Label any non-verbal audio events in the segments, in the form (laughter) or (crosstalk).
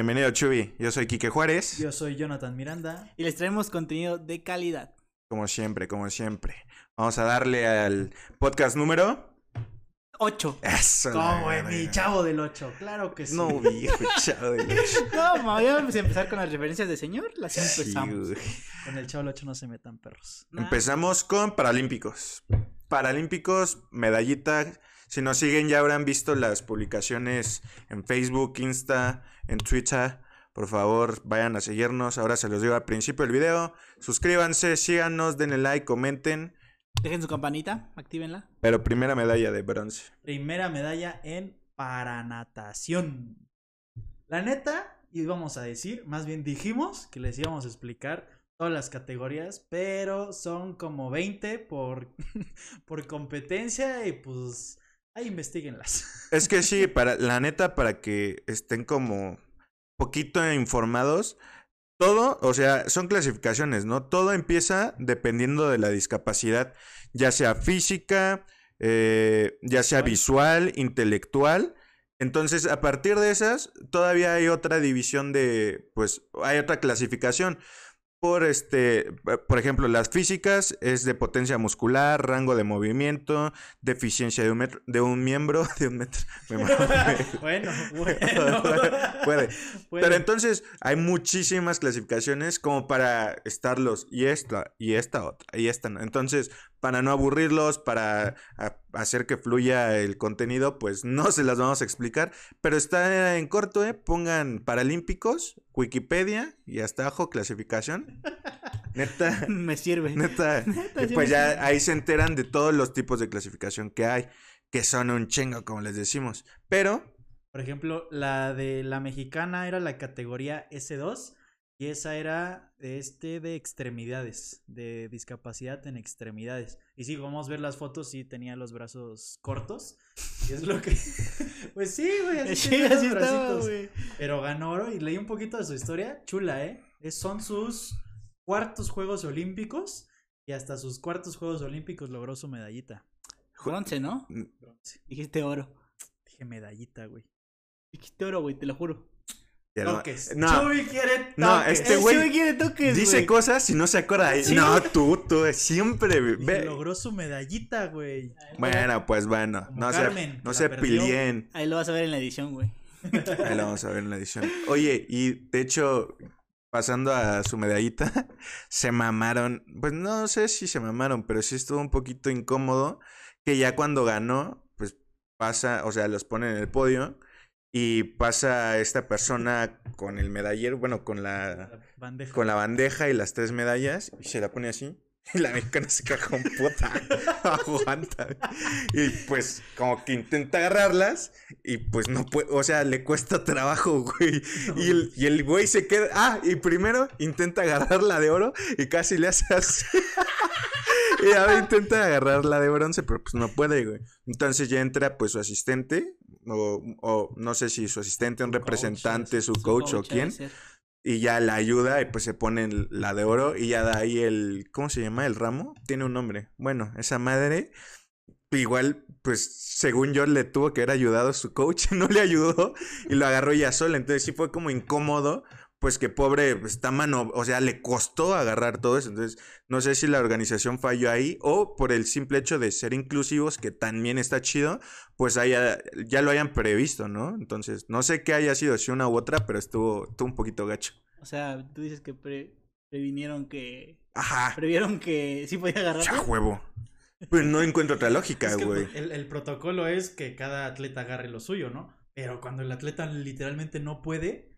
Bienvenido, Chubi. Yo soy Quique Juárez. Yo soy Jonathan Miranda. Y les traemos contenido de calidad. Como siempre, como siempre. Vamos a darle al podcast número 8. Eso. Como mi chavo del 8, claro que sí. No, viejo, chavo del (laughs) ocho. No, ya vamos a empezar con las referencias de señor. Las empezamos. Con el chavo del 8 no se metan perros. Nah. Empezamos con Paralímpicos. Paralímpicos, medallita. Si nos siguen ya habrán visto las publicaciones en Facebook, Insta, en Twitter. Por favor, vayan a seguirnos. Ahora se los digo al principio del video. Suscríbanse, síganos, denle like, comenten. Dejen su campanita, actívenla. Pero primera medalla de bronce. Primera medalla en paranatación. La neta, íbamos a decir, más bien dijimos que les íbamos a explicar todas las categorías, pero son como 20 por, (laughs) por competencia y pues ahí investiguenlas. (laughs) Es que sí, para la neta, para que estén como poquito informados, todo, o sea, son clasificaciones, ¿no? Todo empieza dependiendo de la discapacidad, ya sea física, eh, ya sea visual, intelectual. Entonces, a partir de esas, todavía hay otra división de, pues, hay otra clasificación. Por este, por ejemplo, las físicas es de potencia muscular, rango de movimiento, deficiencia de un metro, de un miembro, (laughs) de un metro. me (laughs) bueno, (laughs) bueno. Puede. Puede. Pero entonces hay muchísimas clasificaciones como para estarlos y esta y esta otra y esta no. Entonces, para no aburrirlos, para hacer que fluya el contenido, pues no se las vamos a explicar, pero está en corto, ¿eh? Pongan Paralímpicos, Wikipedia y hasta abajo clasificación. (laughs) Neta, Me sirve. neta. (laughs) Neta, sí pues ya sirve. ahí se enteran de todos los tipos de clasificación que hay, que son un chingo, como les decimos. Pero Por ejemplo, la de la mexicana era la categoría S2 y esa era este de extremidades, de discapacidad en extremidades. Y sí, vamos a ver las fotos, sí tenía los brazos cortos. Y es lo que... (laughs) pues sí, güey, así (laughs) Sí, así estaba, bracitos. güey. Pero ganó oro y leí un poquito de su historia. Chula, ¿eh? Es- son sus cuartos Juegos Olímpicos y hasta sus cuartos Juegos Olímpicos logró su medallita. Bronce, ¿no? Bronce. Dijiste oro. Dije medallita, güey. Dijiste oro, güey, te lo juro. No- Toques. no, quiere No, toques. este Ese güey quiere toques, dice cosas y no se acuerda. Sí. No, tú, tú, siempre. Y Ve. logró su medallita, güey. Bueno, pues bueno, Como no Carmen, se, no se pilien. Ahí lo vas a ver en la edición, güey. (laughs) Ahí lo vamos a ver en la edición. Oye, y de hecho, pasando a su medallita, (laughs) se mamaron. Pues no sé si se mamaron, pero sí estuvo un poquito incómodo. Que ya cuando ganó, pues pasa, o sea, los pone en el podio. Y pasa esta persona con el medallero, bueno, con la, La bandeja. con la bandeja y las tres medallas y se la pone así. Y (laughs) la mexicana se caga con puta. (laughs) Aguanta. Y pues como que intenta agarrarlas y pues no puede, o sea, le cuesta trabajo, güey. Y el, y el güey se queda, ah, y primero intenta agarrar la de oro y casi le hace así. (laughs) Y ahora intenta agarrar la de bronce, pero pues no puede, güey. Entonces ya entra pues su asistente, o, o no sé si su asistente, un Su coach, representante, su su coach o Coach, de quién. Y ya la ayuda y pues se pone la de oro y ya da ahí el, ¿cómo se llama? El ramo. Tiene un nombre. Bueno, esa madre, igual, pues según yo le tuvo que haber ayudado su coach, (laughs) no le ayudó y lo agarró ella sola. Entonces sí fue como incómodo, pues que pobre, pues, está mano, o sea, le costó agarrar todo eso. Entonces no sé si la organización falló ahí o por el simple hecho de ser inclusivos, que también está chido, pues haya, ya lo hayan previsto, ¿no? Entonces no sé qué haya sido, si una u otra, pero estuvo, estuvo un poquito gacho. O sea, tú dices que pre- previnieron que. Ajá. Previeron que sí podía agarrar. Ya huevo. Pues no encuentro otra lógica, Es que güey. el, el protocolo es que cada atleta agarre lo suyo, ¿no? Pero cuando el atleta literalmente no puede,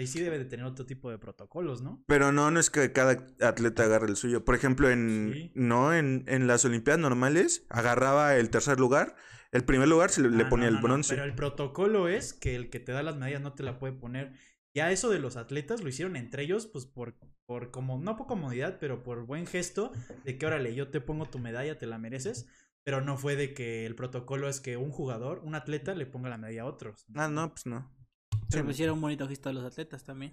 ahí sí debe de tener otro tipo de protocolos, ¿no? Pero no, no es que cada atleta agarre el suyo. Por ejemplo, en Sí. no en, en las Olimpiadas normales agarraba el tercer lugar, el primer lugar se le, le Ah, ponía no, el no, bronce. Pero el protocolo es que el que te da las medallas no te la puede poner. Ya eso de los atletas lo hicieron entre ellos, pues por, por como, no por comodidad, pero por buen gesto, de que órale, yo te pongo tu medalla, te la mereces. Pero no fue de que el protocolo es que un jugador, un atleta, le ponga la medalla a otros. Ah, no, pues no. Pero pues sí era un bonito gesto a los atletas también.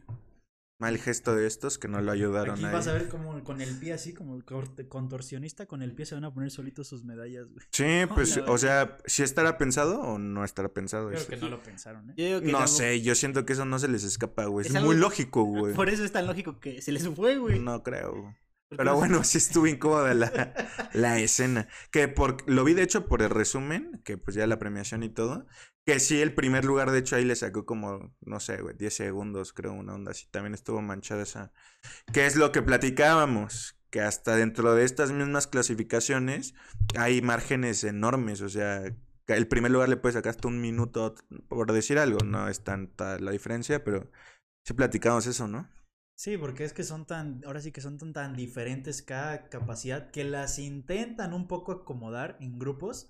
Mal gesto de estos que no lo ayudaron Aquí a vas a ver como con el pie así, como corte- contorsionista, con el pie se van a poner solitos sus medallas, güey. Sí, (laughs) pues, o sea, ¿sí estará pensado o no estará pensado Creo eso? que no lo pensaron, ¿eh? Yo digo que No sé, yo siento que eso no se les escapa, güey. Es, Es algo muy lógico, (laughs) güey. Por eso es tan lógico que se les fue, güey. No creo. Porque Pero no- bueno, (laughs) sí estuvo incómoda la, la escena. Que por, lo vi de hecho por el resumen, que pues ya la premiación y todo. Que sí, el primer lugar, de hecho, ahí le sacó como, no sé, güey, 10 segundos, creo, una onda así. También estuvo manchada esa. Que es lo que platicábamos. Que hasta dentro de estas mismas clasificaciones hay márgenes enormes. O sea, el primer lugar le puede sacar hasta un minuto, por decir algo. No es tanta la diferencia, pero sí platicamos eso, ¿no? Sí, porque es que son tan, ahora sí que son tan, tan diferentes cada capacidad que las intentan un poco acomodar en grupos,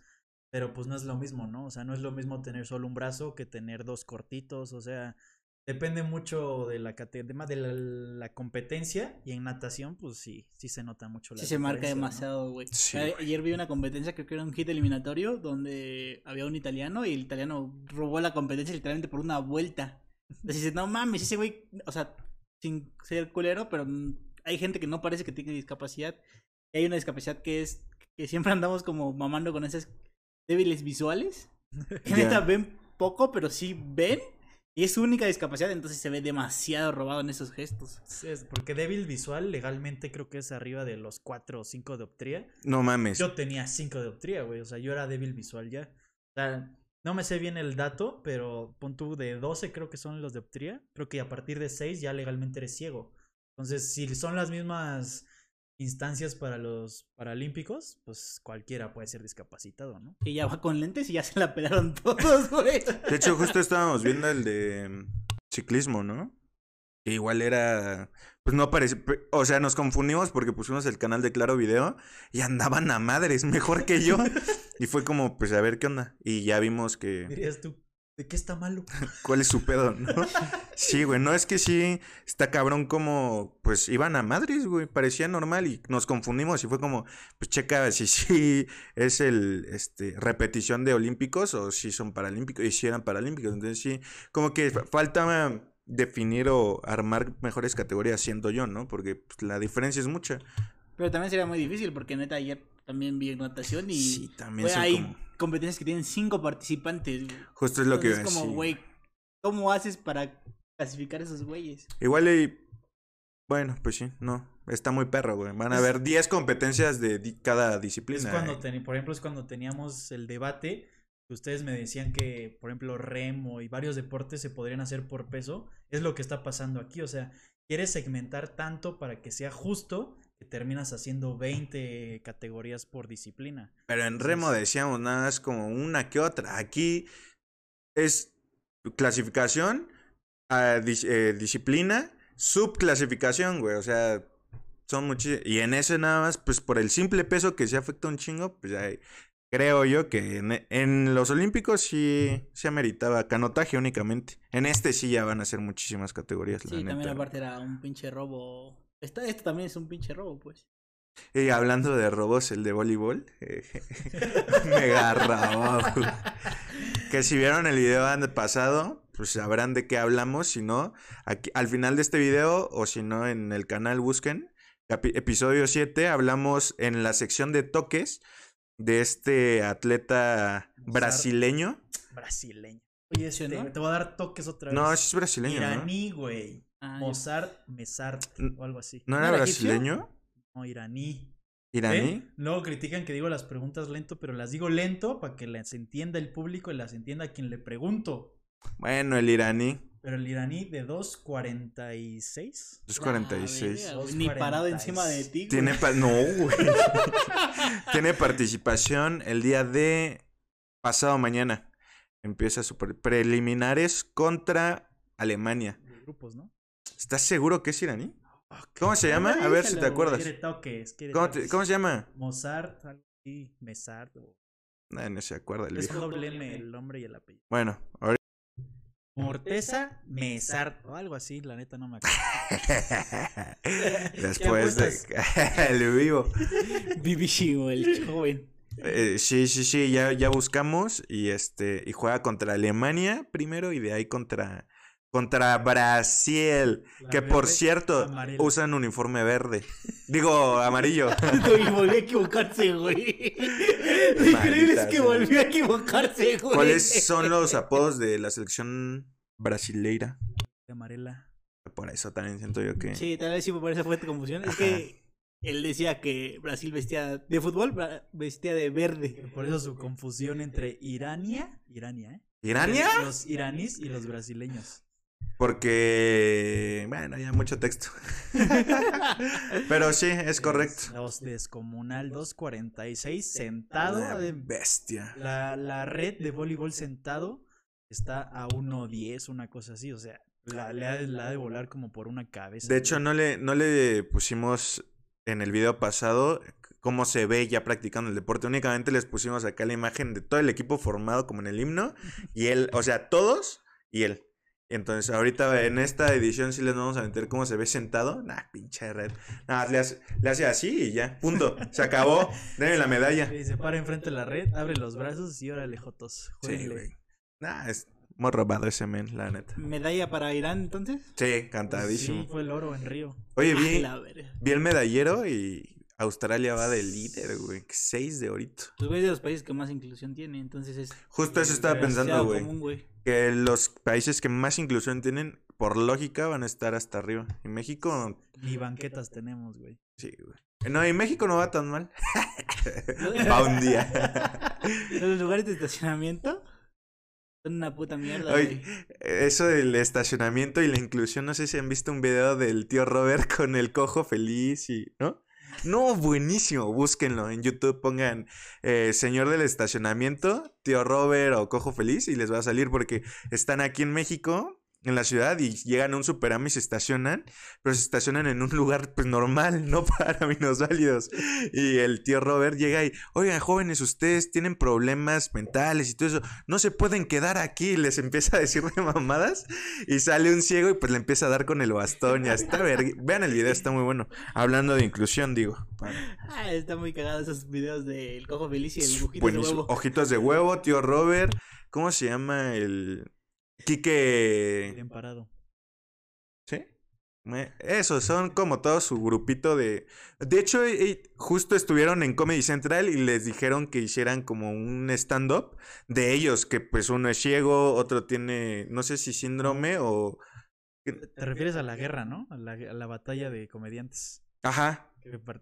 pero pues no es lo mismo, ¿no? O sea, no es lo mismo tener solo un brazo que tener dos cortitos, o sea, depende mucho de la cate- de la, la competencia y en natación pues sí, sí se nota mucho la Sí se marca demasiado, güey. Sí, A- güey. Ayer vi una competencia, creo que era un hit eliminatorio, donde había un italiano y el italiano robó la competencia literalmente por una vuelta. Dices, no mames, ese güey, o sea, sin ser culero, pero mm, hay gente que no parece que tiene discapacidad. Y hay una discapacidad que es que siempre andamos como mamando con esas débiles visuales. (laughs) Que neta ven poco, pero sí ven. Y es su única discapacidad, entonces se ve demasiado robado en esos gestos. Sí, es porque débil visual legalmente creo que es arriba de los 4 o 5 de optría. No mames. Yo tenía 5 de optría, güey. O sea, yo era débil visual ya. O sea, no me sé bien el dato, pero pon tú de 12 creo que son los de optría. Creo que a partir de 6 ya legalmente eres ciego. Entonces, si son las mismas instancias para los paralímpicos, pues cualquiera puede ser discapacitado, ¿no? Que ya va con lentes y ya se la pelaron (laughs) todos, güey. De hecho, justo estábamos viendo el de ciclismo, ¿no? Que igual era. Pues no parece. O sea, nos confundimos porque pusimos el canal de Claro Video y andaban a madres, mejor que yo. (laughs) Y fue como, pues a ver qué onda. Y ya vimos que. Dirías tú, ¿de qué está malo? (laughs) ¿Cuál es su pedo, no? (laughs) Sí, güey, no es que sí. Está cabrón como. Pues iban a madres, güey. Parecía normal y nos confundimos y fue como. Pues checa si sí es el. Este. Repetición de olímpicos o si son paralímpicos. Y si eran paralímpicos. Entonces sí. Como que fa- falta definir o armar mejores categorías siendo yo, ¿no? Porque pues, la diferencia es mucha. Pero también sería muy difícil porque neta ayer también vi natación y Sí, también hay como- competencias que tienen cinco participantes. Justo es lo que Entonces a es como, güey, ¿cómo haces para clasificar esos güeyes? Igual y... Bueno, pues sí, no. Está muy perro, güey. Van a Es- haber 10 competencias de di- cada disciplina. Es cuando, eh. teni- por ejemplo, es cuando teníamos el debate. que Ustedes me decían que, por ejemplo, remo y varios deportes se podrían hacer por peso. Es lo que está pasando aquí. O sea, quieres segmentar tanto para que sea justo terminas haciendo 20 categorías por disciplina. Pero en remo decíamos nada más como una que otra. Aquí es clasificación, ah, dis- eh, disciplina, subclasificación, güey. O sea, son muchísimos. Y en ese nada más, pues por el simple peso que se afecta un chingo, pues ya creo yo que en, en los olímpicos sí se ameritaba canotaje únicamente. En este sí ya van a ser muchísimas categorías, la Sí, también aparte era un pinche robo. Esta, esto también es un pinche robo, pues. Y hablando de robos, el de voleibol. eh, (laughs) mega robo. Que si vieron el video pasado, pues sabrán de qué hablamos. Si no, aquí, al final de este video, o si no, en el canal busquen. episodio 7, hablamos en la sección de toques de este atleta brasileño. Brasileño. Oye, ¿Sí, este, no? te voy a dar toques otra vez. No, es brasileño, ¿no? Iraní, güey. Ah, yo- Mozart, Mesart o algo así. ¿No ¿No era egipcio? brasileño? No, iraní. ¿Iraní? ¿Eh? Luego critican que digo las preguntas lento, pero las digo lento para que las entienda el público y las entienda quien le pregunto. Bueno, el iraní. Pero el iraní de 2.46. 246. Ah, Ni parado cuarenta y encima de ti. güey. Tiene pa- no, güey. (laughs) Tiene participación el día de pasado mañana. Empieza su pre- preliminares contra Alemania. De grupos, ¿no? ¿Estás seguro que es iraní? ¿Cómo se llama? A ver si te acuerdas. Toques, ¿Cómo, te- toques. cómo se llama? Mozart, así, Mesart. o- No, no se acuerda el Es doble M el nombre y el apellido. Bueno, ahorita. Morteza, Mesart o algo así, la neta no me acuerdo. (laughs) Después de (laughs) el vivo. Vivísimo el joven. Eh, sí, sí, sí, ya, ya buscamos y este y juega contra Alemania primero y de ahí contra contra Brasil, La que por cierto amarela. usan uniforme verde. Digo, amarillo. (laughs) Y volvió a equivocarse, güey. Lo increíble es que volvió a equivocarse, güey. ¿Cuáles son los apodos de la selección brasileira? Amarela. Por eso también siento yo que... Sí, tal vez sí por esa fue tu confusión. Es que él decía que Brasil vestía de fútbol, vestía de verde. Por eso su confusión entre Irania, Irania, ¿eh? ¿Irania? Los iraníes y los brasileños. Porque... Bueno, ya mucho texto. (laughs) Pero sí, es correcto. Los Descomunal 246 sentado. Bestia. La, la red de voleibol sentado está a 1.10, una cosa así. O sea, la, la ha de volar como por una cabeza. De hecho, no le, no le pusimos en el video pasado cómo se ve ya practicando el deporte. Únicamente les pusimos acá la imagen de todo el equipo formado como en el himno. Y él, o sea, todos y él. Entonces, ahorita en esta edición sí les vamos a meter cómo se ve sentado. Nah, pinche red. Nada, le hace, le hace así y ya. Punto. Se acabó. (laughs) Denme la medalla. Y se para enfrente de la red, abre los brazos y órale, Jotos. Sí, güey. Nah, es muy robado ese men, la neta. ¿Medalla para Irán entonces? Sí, cantadísimo. Sí, fue el oro en Río. Oye, Ah, vi, vi el medallero y Australia va de líder, güey. Seis de ahorita. Pues güey es de los países que más inclusión tiene, entonces es Justo eso estaba pensando, güey. Que los países que más inclusión tienen, por lógica, van a estar hasta arriba. Y México, Ni banquetas tenemos, güey. sí, güey. No, y México no va tan mal. (laughs) va un día. (laughs) Los lugares de estacionamiento son una puta mierda, Oye, güey. eso del estacionamiento y la inclusión, no sé si han visto un video del tío Robert con el cojo feliz y, ¿no? No, buenísimo, búsquenlo en YouTube, pongan eh, Señor del Estacionamiento, tío Robert o Cojo Feliz y les va a salir porque están aquí en México, en la ciudad y llegan a un Superama y se estacionan, pero se estacionan en un lugar pues normal, no (laughs) para minusválidos. Y el tío Robert llega y, oigan jóvenes, ustedes tienen problemas mentales y todo eso, no se pueden quedar aquí, y les empieza a decir de mamadas y sale un ciego y pues le empieza a dar con el bastón, ya está, vergui- vean el video, está muy bueno. Hablando de inclusión, digo. Ah, está muy cagado esos videos del cojo feliz y el dibujito de huevo. Ojitos de huevo, tío Robert. ¿Cómo se llama el Quique? Bien parado. ¿Sí? Esos son como todo su grupito de... De hecho, eh, justo estuvieron en Comedy Central y les dijeron que hicieran como un stand-up de ellos, que pues uno es ciego, otro tiene, no sé si síndrome o... Te refieres a la guerra, ¿no? A la, a la batalla de comediantes. Ajá,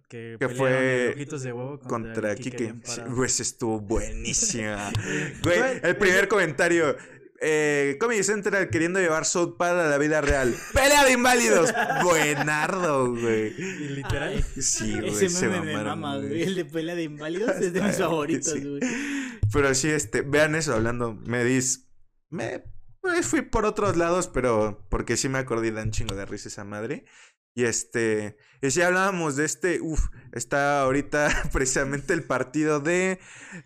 Que, que, fue de huevo contra, contra Sí, Parado. Pues estuvo buenísima. (laughs) Güey, Güey, el primer comentario. Eh, Comedy Central queriendo llevar South Park a la vida real. ¡Pelea de inválidos! Buenardo, güey. Literal. Sí, güey, Ese se meme mamaron, mama, güey. El de pelea de inválidos es de mis (laughs) favoritos, sí. güey. Pero sí, este, vean eso hablando. Me dis. Me pues, fui por otros lados, pero porque sí me acordé da un chingo de risa esa madre. Y este, y si hablábamos de este, uff, está ahorita (laughs) precisamente el partido de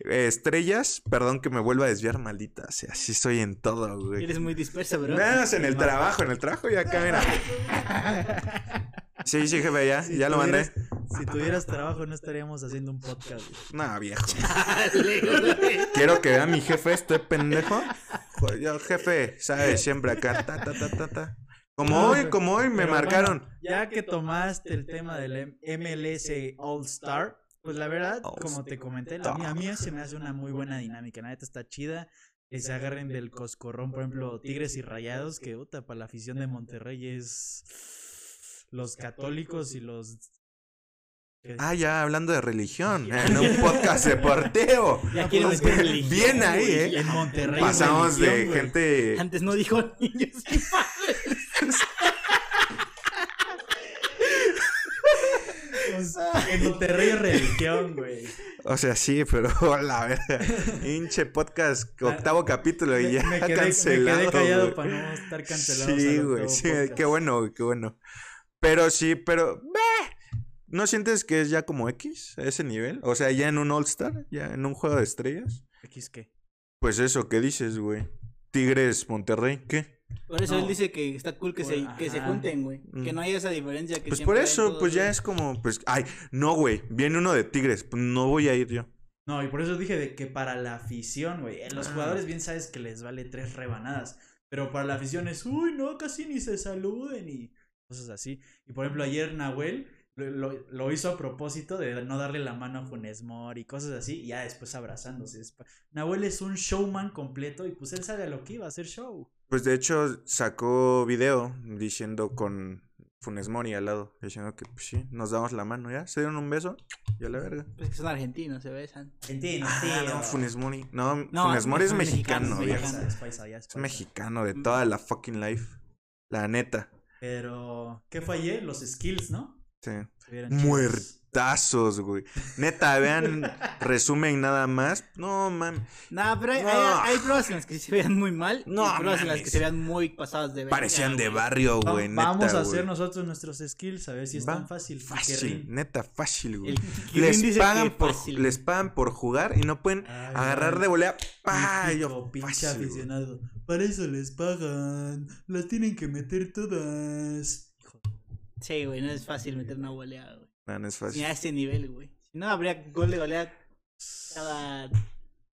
eh, estrellas. Perdón que me vuelva a desviar, maldita. O sea, así soy en todo, güey. Eres muy dispersa, bro. Menos en el trabajo, en el trabajo y acá, mira. Sí, sí, jefe, ya, Si ya lo mandé. Si tuvieras trabajo, no estaríamos haciendo un podcast. güey. No, viejo. Quiero que vea mi jefe, estoy pendejo. Yo, jefe, sabes, siempre acá, ta, ta, ta, ta, ta. Como No, hoy, pero- como hoy me marcaron. bueno, ya que tomaste el tema del MLS All Star, pues la verdad, All como te comenté, la mía, a mí se me hace una muy buena dinámica. La neta está chida. Que se agarren del coscorrón, por ejemplo, Tigres y Rayados, que puta, para la afición de Monterrey es los católicos y los. Ah, ya hablando de religión, (laughs) en un podcast deportivo. (laughs) Ya quieren meter religión, Bien ahí. ¿eh? en Monterrey. Pasamos de gente. Antes no dijo (laughs) niños y en Monterrey es religión, güey. O sea, sí, pero (laughs) la verdad. Hinche podcast, octavo capítulo y Me- ya me quedé, cancelado. me quedé callado para no estar cancelados. Sí, güey, sí, podcast. qué bueno, güey, qué bueno. Pero sí, pero. ¡bah! ¿No sientes que es ya como X a ese nivel? O sea, ya en un All-Star, ya en un juego de estrellas. ¿X qué? Pues eso, ¿qué dices, güey? Tigres, Monterrey, ¿qué? Por eso No. él dice que está cool que, se, que se junten, güey. Que Mm. no haya esa diferencia que Pues por eso, pues ya es como, pues, ay, no, güey, viene uno de Tigres, pues no voy a ir yo. No, y por eso dije de que para la afición, güey. En los Ah. jugadores bien sabes que les vale tres rebanadas. Pero para la afición es, uy, no, casi ni se saluden y cosas así. Y por ejemplo, ayer Nahuel lo, lo- lo hizo a propósito de no darle la mano a Funes Mori y cosas así, y ya después abrazándose. Nahuel es un showman completo y pues él sabe a lo que iba a hacer show. Pues de hecho sacó video diciendo con Funes Mori al lado, diciendo que pues sí, nos damos la mano ya, se dieron un beso y a la verga. Pues que son argentinos, se besan. Entiendo, Ah, no, Funes Mori. No, No, Funes Mori es es mexicano, mexicano, es mexicano. Es paisa, ya es mexicano de toda la fucking life. La neta. Pero, ¿qué fue ayer? Los skills, ¿no? Sí. Estuvieron Muertazos, güey. Neta, (laughs) vean, resumen nada más. No, mames. No, pero hay, No. hay, hay pruebas en las que se vean muy mal. No, y pruebas en las que se vean muy pasadas de verga, Parecían de güey. barrio, Va- güey. Neta, Vamos a güey. hacer nosotros nuestros skills, a ver si es Va. tan fácil. Fácil, neta, fácil, güey. El Les pagan, por, fácil. les pagan por jugar y no pueden Ay, agarrar de volea. ¡Pah! Yo, pinche güey. aficionado. Para eso les pagan. Las tienen que meter todas. Hijo, Sí, güey, no es fácil meter una volea, güey. No, no es Ni fácil. a ese nivel, güey. Si no, habría gol de golea cada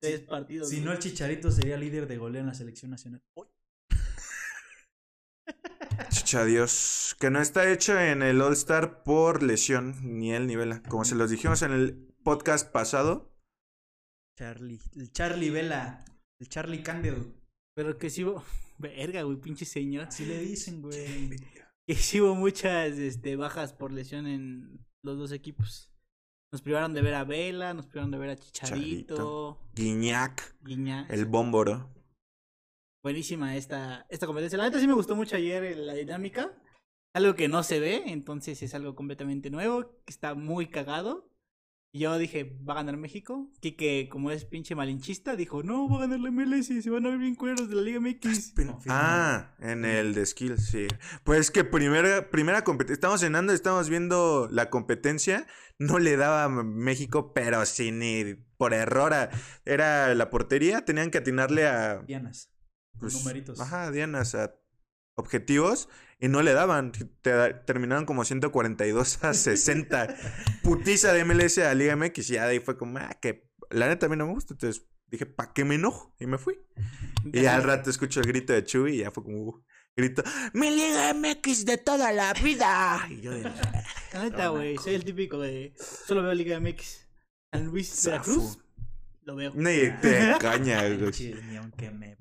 tres partidos. Si güey. no, el Chicharito sería líder de goleo en la selección nacional. Uy, (laughs) Chucha Dios. Que no está hecho en el All Star por lesión, ni él ni Vela. Como se los dijimos en el podcast pasado. Charlie. El Charlie Vela. El Charlie Candle. Pero que sí hubo. (laughs) Verga, güey, pinche señor. Así le dicen, güey. (laughs) Que sí hubo muchas este, bajas por lesión en los dos equipos. Nos privaron de ver a Vela, nos privaron de ver a Chicharito. Guiñac, Guiñac. el bómboro. Buenísima esta, esta competencia. La neta sí me gustó mucho ayer la dinámica. Algo que no se ve, entonces es algo completamente nuevo, que está muy cagado. Y yo dije, va a ganar México. Quique, como es pinche malinchista, dijo, no, va a ganar la MLS y se van a ver bien culeros de la Liga MX. Ah, en el de skill, sí. Pues que primera, primera competencia. Estamos cenando, estamos viendo la competencia. No le daba a México, pero sí, ni por error. a- era la portería. Tenían que atinarle a. Dianas. Pues, numeritos. Ajá, Dianas, a objetivos. Y no le daban. Te da- terminaron como 142 a 60. Putiza de MLS a Liga MX. Y ya de ahí fue como, ah, que la neta a mí no me gusta. Entonces dije, ¿para qué me enojo? Y me fui. Y ya al (laughs) rato escucho el grito de Chuy y ya fue como uh, grito, ¡Mi Liga MX de toda la vida! Y yo de La neta, güey, soy el típico de. Solo veo Liga MX. San Luis. Veracruz. Lo veo. Ni te (laughs) caña, güey. Ni aunque me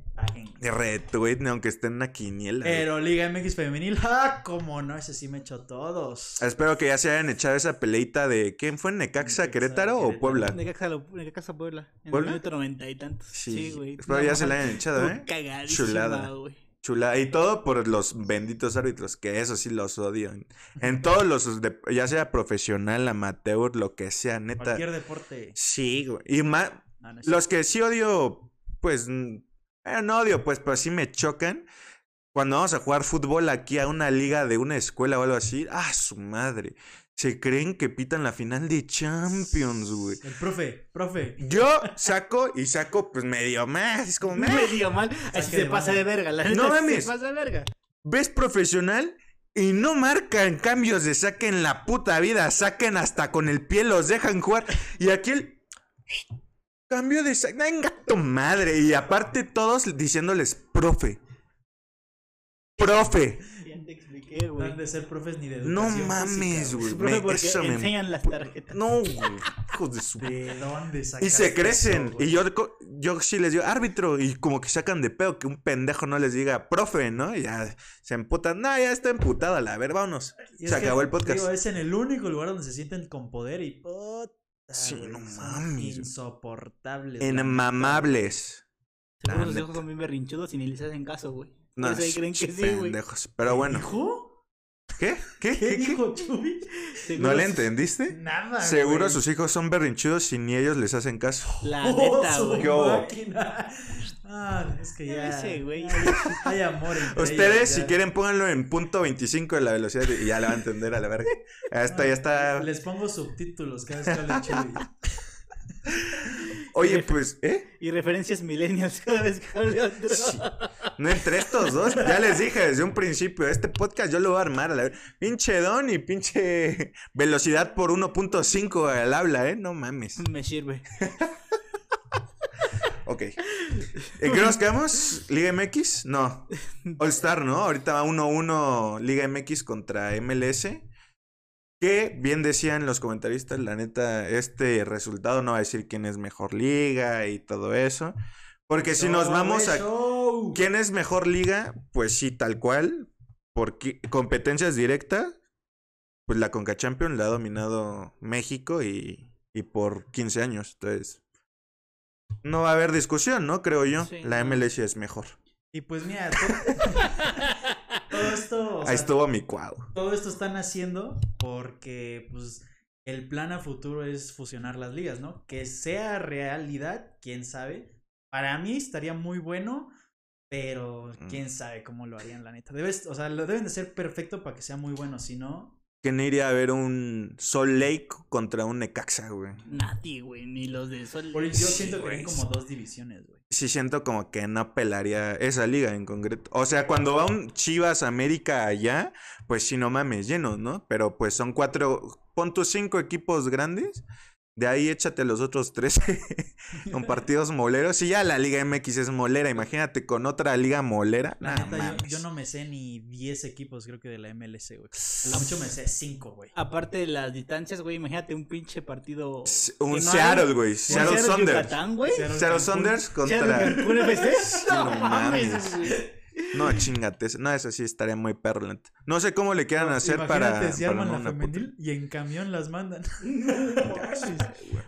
retweet, ni aunque esté en una quiniela. Pero Liga MX femenil, ¡ah! ¿Cómo no? Ese sí me echó todos. Espero que ya se hayan echado esa peleita de ¿quién fue? ¿Necaxa, Necaxa, Querétaro o. Puebla? Necaxa, Necaxa Puebla. En ¿Puebla? el minuto noventa y tantos. Sí, Sí, güey. espero ya se la hayan echado, ¿eh? Cagadísima, Chulada. güey. Chula. Y todo por los benditos árbitros, que eso sí los odio. En, en todos los, de- ya sea profesional, amateur, lo que sea, neta. Cualquier deporte. Sí, güey. Y más, No, no Los que sí odio, pues, no odio, pues, pero sí me chocan. Cuando vamos a jugar fútbol aquí a una liga de una escuela o algo así, ah, su madre. Se creen que pitan la final de Champions, güey. El profe, profe. Yo saco y saco, pues, medio más. Es como, No "Meh". me diga mal. Así se pasa de verga. La No mames. Se pasa de verga. ves profesional y no marcan cambios de saque en la puta vida. Saquen hasta con el pie, los dejan jugar. Y aquí el cambio de saque. Venga, tu madre. Y aparte todos diciéndoles, profe. Profe. Ya te expliqué, No güey. han de ser profes ni de No educación mames, física, güey. Profe, me- porque eso me enseñan las tarjetas. No, güey. Hijos de su. (laughs) ¿De dónde Y se crecen. eso, y yo, yo sí les digo, árbitro. Y como que sacan de pedo que un pendejo no les diga, profe, ¿no? Y ya se emputan. No, ya está emputado. A ver, vámonos. Se que, acabó el podcast. digo, es en el único lugar donde se sienten con poder y puta, Sí, no son mames. Insoportables. la En neta. mamables. Seguro neta. hijos son bien berrinchudos y ni les hacen caso, güey. No, ahí creen que sí, güey. Pero bueno. ¿Dijo? ¿Qué? ¿Qué? ¿Qué dijo? Seguro ¿No le entendiste? Nada. Seguro sus hijos son berrinchudos y ni ellos les hacen caso. La neta, (laughs) güey. Ah, es que ya. Ese, güey. ya Hay amor entre Ustedes, ellos, si quieren, pónganlo en punto 25 de la velocidad y ya le va a entender a la verga. Ya está, ya está. Les pongo subtítulos cada vez que hable Chuy. (laughs) Oye, pues, ¿eh? Y referencias millennials cada vez que hable otro. (laughs) Sí. No entre estos dos. Ya les dije desde un principio, este podcast yo lo voy a armar a la verga. Pinche don y pinche velocidad por 1.5 al habla, ¿eh? No mames. Me sirve. (laughs) Ok. ¿En qué nos quedamos? ¿Liga MX? No. All Star, ¿no? Ahorita va 1-1 Liga MX contra MLS. Que bien decían los comentaristas, la neta, este resultado no va a decir quién es mejor liga y todo eso. Porque si nos vamos a quién es mejor liga, pues sí, tal cual. Porque competencias directas, pues la Conca Champions la ha dominado México y, y por 15 años. Entonces, no va a haber discusión, ¿no? Creo yo. Sí, la. MLS es mejor. Y pues mira, to- (laughs) todo esto, Ahí sea, estuvo mi cuadro. todo esto están haciendo porque pues el plan a futuro es fusionar las ligas, ¿no? Que sea realidad, quién sabe. Para mí estaría muy bueno, pero Mm. quién sabe cómo lo harían, la neta. Debes, o sea, lo deben de ser perfecto para que sea muy bueno, si no, Que no iría a ver un Sol Lake contra un Necaxa, güey. Nadie, güey, ni los de Sol. por- yo Sí, siento que hay como dos divisiones, güey. Sí siento como que no pelaría esa liga en concreto. O sea, cuando va un Chivas América allá, pues sí, no mames, lleno, ¿no? Pero pues son cuatro, pon tus cinco equipos grandes. De ahí échate los otros tres (laughs) con partidos moleros. Y ya la Liga MX es molera. Imagínate con otra liga molera. La Nah, neta, yo, mames. yo no me sé ni 10 equipos, creo que de la MLS, güey. A lo mucho me sé 5, güey. Aparte de las distancias, güey, imagínate un pinche partido. Un no Seattle, güey. un Seattle Saunders. Seattle Seattle. Saunders Seattle contra. Cancún FC. no mames, güey. No, chingate. No, eso sí estaría muy perro. No sé cómo le quieran hacer para. Arman la puta- femenil y en camión las mandan. (laughs)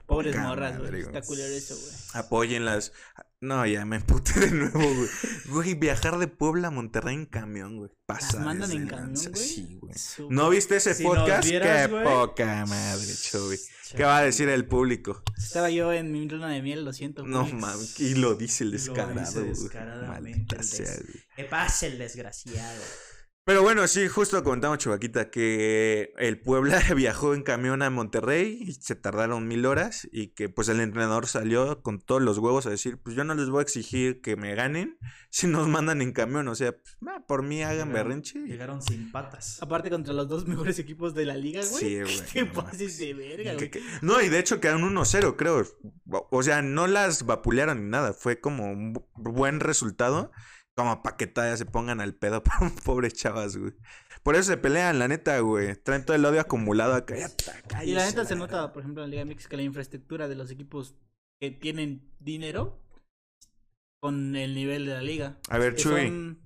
Pobres Poca morras, madre, güey. Está culero eso, güey. Apóyenlas. No, ya me emputé de nuevo, güey. Güey, viajar de Puebla a Monterrey en camión, güey. Las Pasa. mandan en camión, güey. Sí, güey. ¿No viste ese Si podcast? vieras, Qué poca madre, Chovy. ¿Qué va a decir el público? Estaba yo en mi luna de miel, lo siento. No mames. Y lo dice el descarado, güey. Maldita el des- sea, güey. Pase el desgraciado. Pero bueno, sí, justo comentamos, Chubaquita, que el Puebla (laughs) viajó en camión a Monterrey y se tardaron mil horas y que pues el entrenador salió con todos los huevos a decir, pues yo no les voy a exigir que me ganen si nos mandan en camión, o sea, pues, ah, por mí hagan Llegaron- berrinche. Llegaron sin patas. Aparte contra los dos mejores equipos de la liga, güey. Sí, (laughs) güey, Te no pases de verga, Que- güey. que- No, y de hecho quedaron 1-0, creo. O sea, no las vapulearon ni nada. Fue como un bu- buen resultado. Como para que todavía se pongan al pedo (laughs) para pobres chavas, güey. Por eso se pelean, la neta, güey. Traen todo el odio acumulado acá. Y la neta se nota, por ejemplo, en la Liga MX que la infraestructura de los equipos que tienen dinero con el nivel de la liga. A ver, Chuy.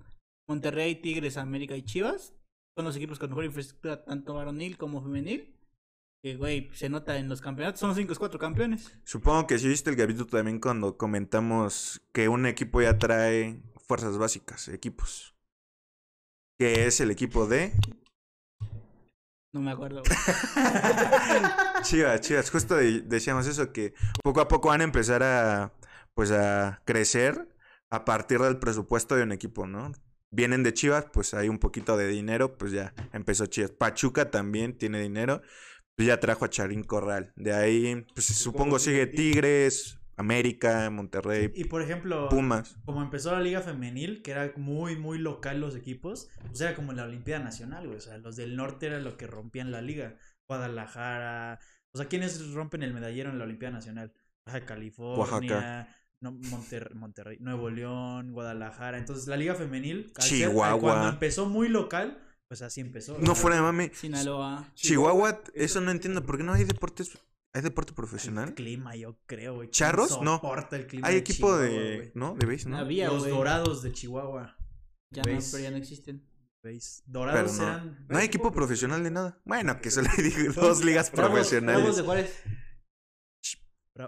Monterrey, Tigres, América y Chivas. Son los equipos con mejor infraestructura, tanto varonil como femenil. Que, güey, se nota en los campeonatos. Son los 5 cuatro campeones. Supongo que sí viste el capítulo también cuando comentamos que un equipo ya trae fuerzas básicas, equipos. Que es el equipo de No me acuerdo. (laughs) Chivas, Chivas. Justo de- decíamos eso, que poco a poco van a empezar a, pues, a crecer a partir del presupuesto de un equipo, ¿no? Vienen de Chivas, pues hay un poquito de dinero, pues ya empezó Chivas. Pachuca también tiene dinero, pues ya trajo a Charín Corral. De ahí, pues supongo sigue Tigres, América, Monterrey, Y por ejemplo, Pumas. como empezó la liga femenil, que era muy, muy local los equipos, pues era como la Olimpiada Nacional, güey. O sea, los del norte era lo que rompían la liga. Guadalajara. O sea, ¿quiénes rompen el medallero en la Olimpiada Nacional? Baja California. Oaxaca. No, Monter- Monterrey, Nuevo León, Guadalajara. Entonces, la liga femenil, Chihuahua. cuando empezó muy local, pues así empezó. No ¿verdad? fuera de mami. Sinaloa. Chihuahua, eso no entiendo, ¿por qué no hay deportes? ¿Hay deporte El profesional? clima, yo creo, güey. ¿Quién ¿Charros? No. el clima Hay de equipo de, güey? ¿no? De base, ¿no? Había, Los güey. dorados de Chihuahua. Ya no, pero ya no existen. ¿Veis? Dorados Pero no. eran. No hay equipo profesional de nada. Bueno, que se le digo dos ligas profesionales. Bravos de Juárez.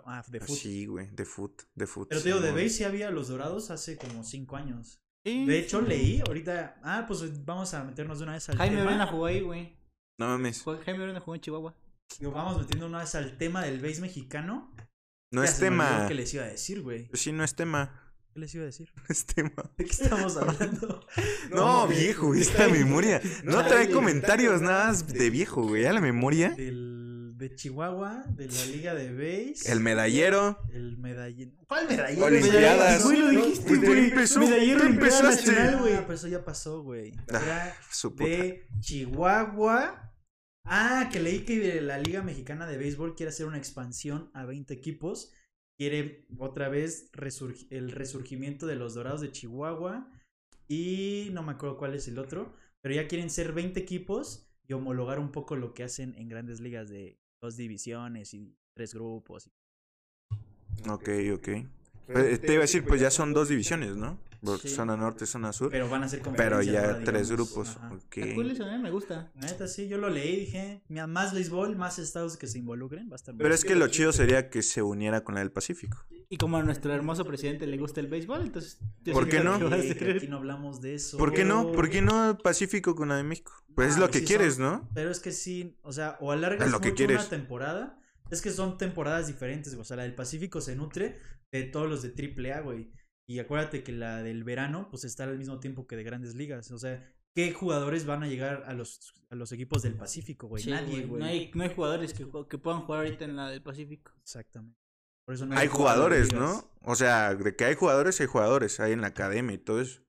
Ah, de Pues fútbol. Sí, güey, de foot, de foot. Pero te digo, de base sí había los dorados hace como cinco años. Sí. De hecho, leí ahorita. Ah, pues vamos a meternos de una vez al Jaime tema. Brena jugó ahí, güey. No mames. Jaime Brena jugó en Chihuahua. Digo, vamos metiendo una vez al tema del base mexicano. No es tema. ¿Qué les iba a decir, güey? Sí, no es tema. ¿Qué les iba a decir? No es tema. (laughs) ¿De qué estamos hablando? (laughs) No, güey. viejo, esta memoria. No trae comentarios nada más de viejo, güey. A la memoria. Del, de Chihuahua, de la liga de base. El medallero. El medallero. ¿Cuál medallero? Olimpiadas. Güey, lo No, dijiste, pues, güey. empezó. Medallero empezaste. Nacional, Ah, güey. pero eso ya pasó, güey. Ah, Era Su puta. de Chihuahua. Ah, que leí que la Liga Mexicana de Béisbol quiere hacer una expansión a 20 equipos quiere otra vez resurg- el resurgimiento de los Dorados de Chihuahua y no me acuerdo cuál es el otro, pero ya quieren ser 20 equipos y homologar un poco lo que hacen en grandes ligas de dos divisiones y tres grupos. Ok, ok. Eh, Te iba a decir, pues ya son dos divisiones, ¿no? Sí. Zona norte, zona sur. Pero van a ser Pero ya ahora, tres grupos. Ajá. Ok. Está cool eso, ¿eh? Me gusta. La neta, sí, yo lo leí y dije, mira, más béisbol, más estados que se involucren, va a estar muy Pero es que lo chido sería que se uniera con la del Pacífico. Y como a nuestro hermoso presidente le gusta el béisbol, entonces. yo ¿Por qué no? que aquí no hablamos de eso. ¿Por qué no? ¿Por qué no el Pacífico con la de México? Pues es Ah, lo pues que sí quieres, son- ¿no? Pero es que sí, o sea, o alargas lo que una temporada. Es que son temporadas diferentes, güey. O sea, la del Pacífico se nutre de todos los de AAA, güey. Y acuérdate que la del verano, pues está al mismo tiempo que de grandes ligas. O sea, ¿qué jugadores van a llegar a los, a los equipos del Pacífico, güey? Sí, Nadie, güey. No hay, no hay jugadores que, que puedan jugar ahorita en la del Pacífico. Exactamente. Por eso no Hay jugadores jugadores. ¿no? O sea, de que hay jugadores, hay jugadores. Hay en la academia y todo eso.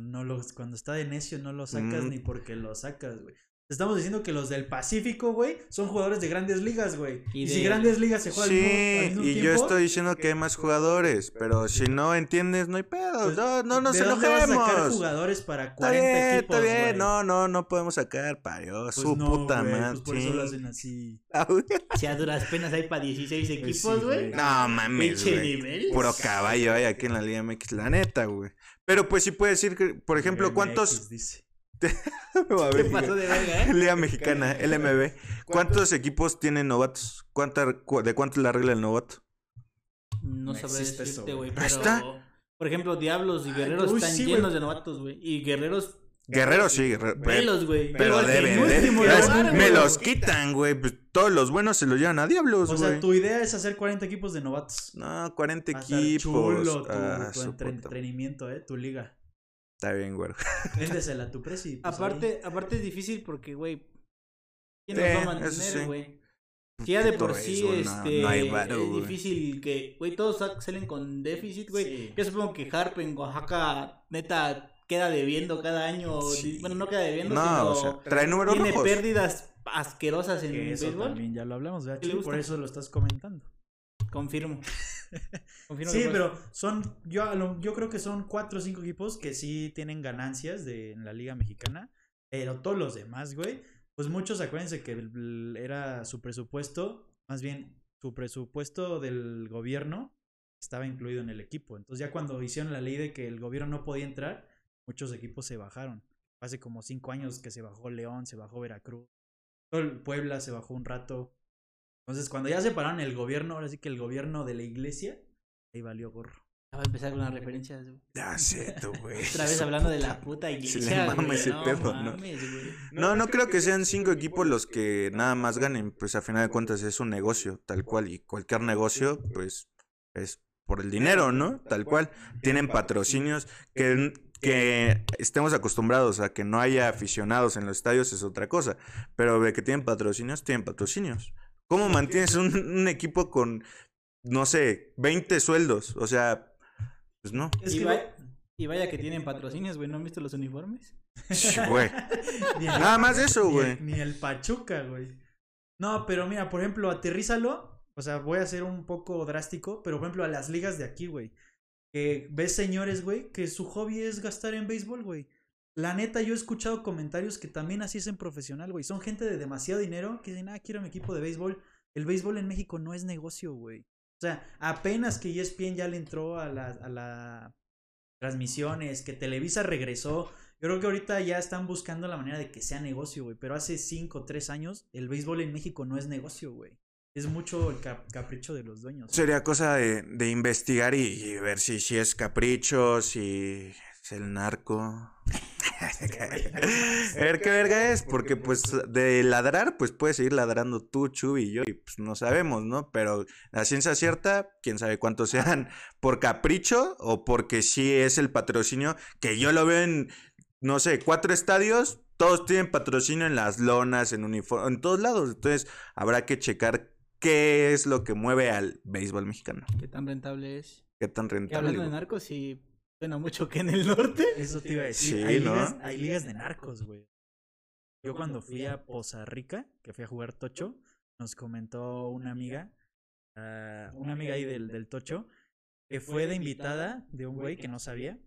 No los, cuando está de necio no lo sacas Mm. ni porque lo sacas, güey. Estamos diciendo que los del Pacífico, güey, son jugadores de grandes ligas, güey. Y Y, de- si grandes ligas se juegan al mismo- al Sí, mismo y yo estoy diciendo que hay más jugadores. Pero si no entiendes, no hay pedo. pues, No, no nos ¿de dónde vas a sacar jugadores para Está 40 bien, equipos, está bien. No, no, no podemos sacar para Dios. Pues su no, puta güey, madre. pues por eso lo sí. hacen así. (laughs) Si a duras penas hay para 16 Pues equipos, sí, güey. No mames, güey. Puro caballo hay aquí en la Liga MX, la neta, güey. Pero pues sí puede decir que, por ejemplo, MX, ¿cuántos... dice. (laughs) ¿Qué pasó de verga, eh? Liga Mexicana, (laughs) LMB. ¿Cuántos equipos tienen novatos? ¿Cuánta, cu- ¿De cuánto es la regla del novato? No No sabré decirte, güey. Ahí Pero. está. Por ejemplo, Diablos y Guerreros uy, están sí, llenos de novatos, güey. Y Guerreros, Guerrero sí, güey. pero deben de- Me los quitan, güey. Pues todos los buenos se los llevan a diablos, O güey. sea, tu idea es hacer 40 equipos de novatos. No, 40 Va a estar equipos. chulo tu, Ah, tu su entre- puta- entretenimiento, eh, tu liga. Está bien, güey. (laughs) Véndesela a tu presi. pues, Aparte, aparte es difícil porque, güey. ¿Quién Sí, nos va a mantener, sí. güey? Si ya de por sí este, no hay varo, es güey. difícil que, güey, todos sa- salen con déficit, güey. Sí. Yo supongo que Harp en Oaxaca, neta, queda debiendo cada año. Sí. Bueno, no queda debiendo, No, sino o sea, trae números tiene rojos. pérdidas asquerosas en eso béisbol. también ya lo hablamos, ¿verdad? Por eso lo estás comentando. Confirmo. Sí, pero son, yo, yo creo que son cuatro o cinco equipos que sí tienen ganancias de, en la Liga Mexicana, pero todos los demás, güey, pues muchos acuérdense que era su presupuesto, más bien su presupuesto del gobierno estaba incluido en el equipo. Entonces ya cuando hicieron la ley de que el gobierno no podía entrar, muchos equipos se bajaron. Hace como cinco años que se bajó León, se bajó Veracruz, todo el Puebla se bajó un rato. Entonces cuando ya separaron el gobierno, ahora sí que el gobierno de la iglesia, ahí valió gorro. Va a empezar con las referencias, güey. Ya (laughs) sé, tú, güey. Otra vez hablando de la puta Se iglesia. le mama güey. ese no, pedo, ¿no? mames, güey. No, no creo que sean cinco equipos los que nada más ganen, pues a final de cuentas es un negocio, tal cual, y cualquier negocio, pues es por el dinero, ¿no? Tal cual. Tienen patrocinios que, que estemos acostumbrados a que no haya aficionados en los estadios es otra cosa, pero de que tienen patrocinios, tienen patrocinios. ¿Cómo mantienes un, un equipo con, no sé, 20 sueldos? O sea, pues no. Es y, que, vaya, y vaya que tienen patrocinios, güey. ¿No han visto los uniformes? Güey. (laughs) Nada más eso, güey. ni el Pachuca, güey. No, pero mira, por ejemplo, aterrízalo. O sea, voy a ser un poco drástico, pero por ejemplo, a las ligas de aquí, güey. Que ves señores, güey, que su hobby es gastar en béisbol, güey. La neta, yo he escuchado comentarios que también así es en profesional, güey. Son gente de demasiado dinero que dicen, ah, quiero mi equipo de béisbol. El béisbol en México no es negocio, güey. O sea, apenas que ESPN ya le entró a la, a la transmisiones, que Televisa regresó. Yo creo que ahorita ya están buscando la manera de que sea negocio, güey. Pero hace 5 o 3 años, el béisbol en México no es negocio, güey. Es mucho el cap- capricho de los dueños. Sería cosa de, de investigar y, y ver si, si es capricho, si es el narco. (laughs) (laughs) A ver qué verga es, porque pues de ladrar, pues puedes seguir ladrando tú, Chubi y yo, y pues no sabemos, ¿no? Pero la ciencia cierta, quién sabe cuántos sean por capricho o porque sí es el patrocinio, que yo lo veo en, no sé, cuatro estadios, todos tienen patrocinio en las lonas, en uniforme, en todos lados. Entonces habrá que checar qué es lo que mueve al béisbol mexicano. ¿Qué tan rentable es? Qué tan rentable. hablando de narcos, sí suena mucho que en el norte. Eso te iba a decir. Sí, hay, ¿no? ligas, hay ligas de narcos, güey. Yo cuando fui a Poza Rica, que fui a jugar Tocho, nos comentó una amiga a una amiga ahí del, del Tocho, que fue de invitada de un güey que no sabía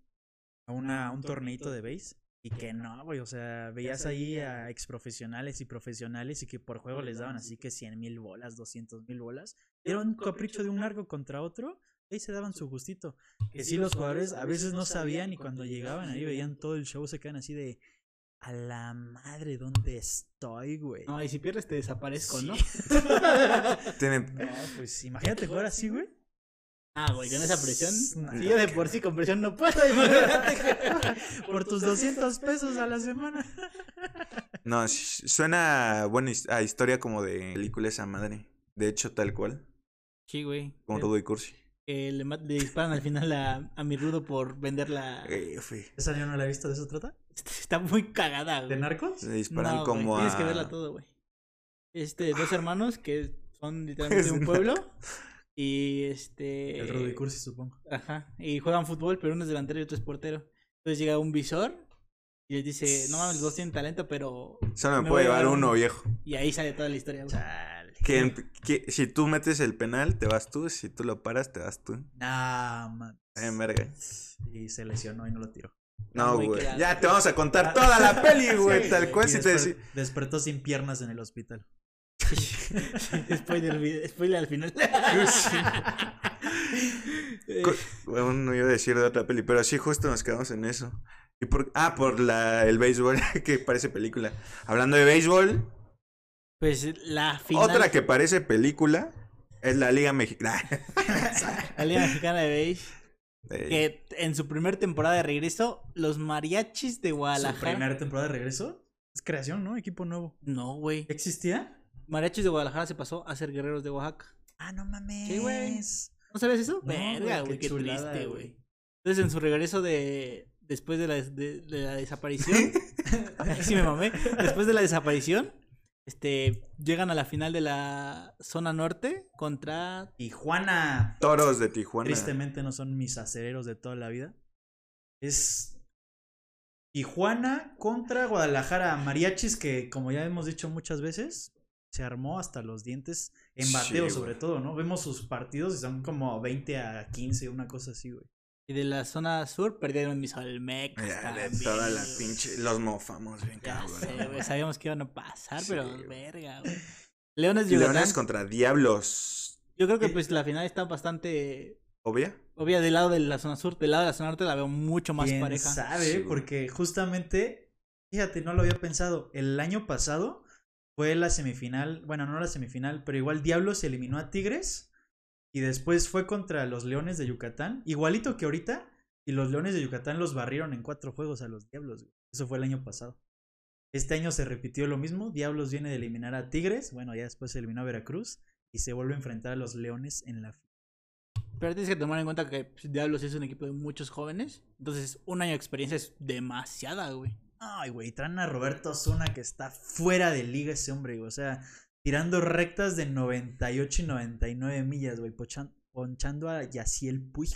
a una, un torneito de base. Y que no, güey, o sea, veías ahí a exprofesionales y profesionales y que por juego les daban así que 100 mil bolas, 200 mil bolas. Era un capricho de un largo contra otro, ahí se daban su gustito. Que sí, los jugadores a veces no sabían y cuando llegaban ahí veían todo el show, se quedan así de, a la madre, ¿dónde estoy, güey? No, y si pierdes te desaparezco, ¿no? (laughs) Tienen- No, pues imagínate jugar así, güey. Ah, güey, con esa presión. Si yo de por sí con presión no puedo, (laughs) imagínate. (laughs) Por tus 200 pesos a la semana. No, suena buena his- a historia como de película esa madre. De hecho, tal cual. Sí, güey. Como Rudo y Cursi. Que le, ma- le disparan al final a, a mi rudo por vender la. Eh. ¿Esa yo no la he visto? ¿De eso trata? Está muy cagada, ¿De güey. narcos? Se disparan No, como güey, Tienes a. que verla todo, güey. Este, dos hermanos que son literalmente de (laughs) un pueblo. Y este. El Rudy Cursi, supongo. Ajá. Y juegan fútbol, pero uno es delantero y otro es portero. Entonces llega un visor y les dice, no mames, los dos tienen talento, pero. Solo me, Me puede a llevar uno. viejo. Y ahí sale toda la historia, güey. Chale. Que, si tú metes el penal, te vas tú. Si tú lo paras, te vas tú. Nah, man. En verga. Y se lesionó y no lo tiró. No, güey. Ya te vamos a contar toda la (laughs) peli, güey. Sí, tal cual si te decía. Despertó sin piernas en el hospital. (laughs) (laughs) spoiler, spoiler al final. Bueno, no iba a decir de otra peli, pero sí, justo nos quedamos en eso. Y por, ah, por la, el béisbol, que parece película. Hablando de béisbol, pues la final. otra que parece película es la Liga Mexicana. (laughs) (laughs) La Liga Mexicana de Béis. Eh, Que en su primer temporada de regreso, los mariachis de ¿Su Guadalajara. primera temporada de regreso? Es creación, ¿no? Equipo nuevo. No, güey. ¿Existía? Mariachis de Guadalajara se pasó a ser guerreros de Oaxaca. Ah, no mames. Sí, güey. ¿No sabes eso? No, Verga, güey, güey, qué qué, chulada, triste, güey. Entonces, en su regreso de. Después de la, de, de la desaparición. Ahí (laughs) sí me mamé. Después de la desaparición. Este. Llegan a la final de la zona norte contra. Tijuana. Toros de Tijuana. Tristemente no son mis acereros de toda la vida. Es Tijuana contra Guadalajara. Mariachis que, como ya hemos dicho muchas veces, se armó hasta los dientes en bateo sobre todo, ¿no? Vemos sus partidos y son como 20 a 15, una cosa así, güey. Y de la zona sur perdieron mis Olmecas. Ya, de también, toda la pinche. Los mofamos, bien Ya cabrón. sé. Sabíamos que iban a pasar, Sí, pero verga, güey. Leones de Yucatán. Leones contra Diablos. Yo creo que Eh. pues la final está bastante ¿Obvia? obvia del lado de la zona sur. Del lado de la zona norte la veo mucho más ¿Quién pareja. sabe? Sí. Porque justamente, fíjate, no lo había pensado. El año pasado fue la semifinal, bueno, no la semifinal, pero igual Diablos eliminó a Tigres y después fue contra los Leones de Yucatán, igualito que ahorita, y los Leones de Yucatán los barrieron en cuatro juegos a los Diablos. güey. Eso fue el año pasado. Este año se repitió lo mismo. Diablos viene de eliminar a Tigres, bueno, ya después se eliminó a Veracruz y se vuelve a enfrentar a los Leones en la final. Pero tienes que tomar en cuenta que pues, Diablos es un equipo de muchos jóvenes. Entonces, un año de experiencia es demasiada, güey. Ay, güey, traen a Roberto Osuna que está fuera de liga ese hombre, güey. O sea, tirando rectas de 98 y 99 millas, güey. Ponchando a Yaciel Puig.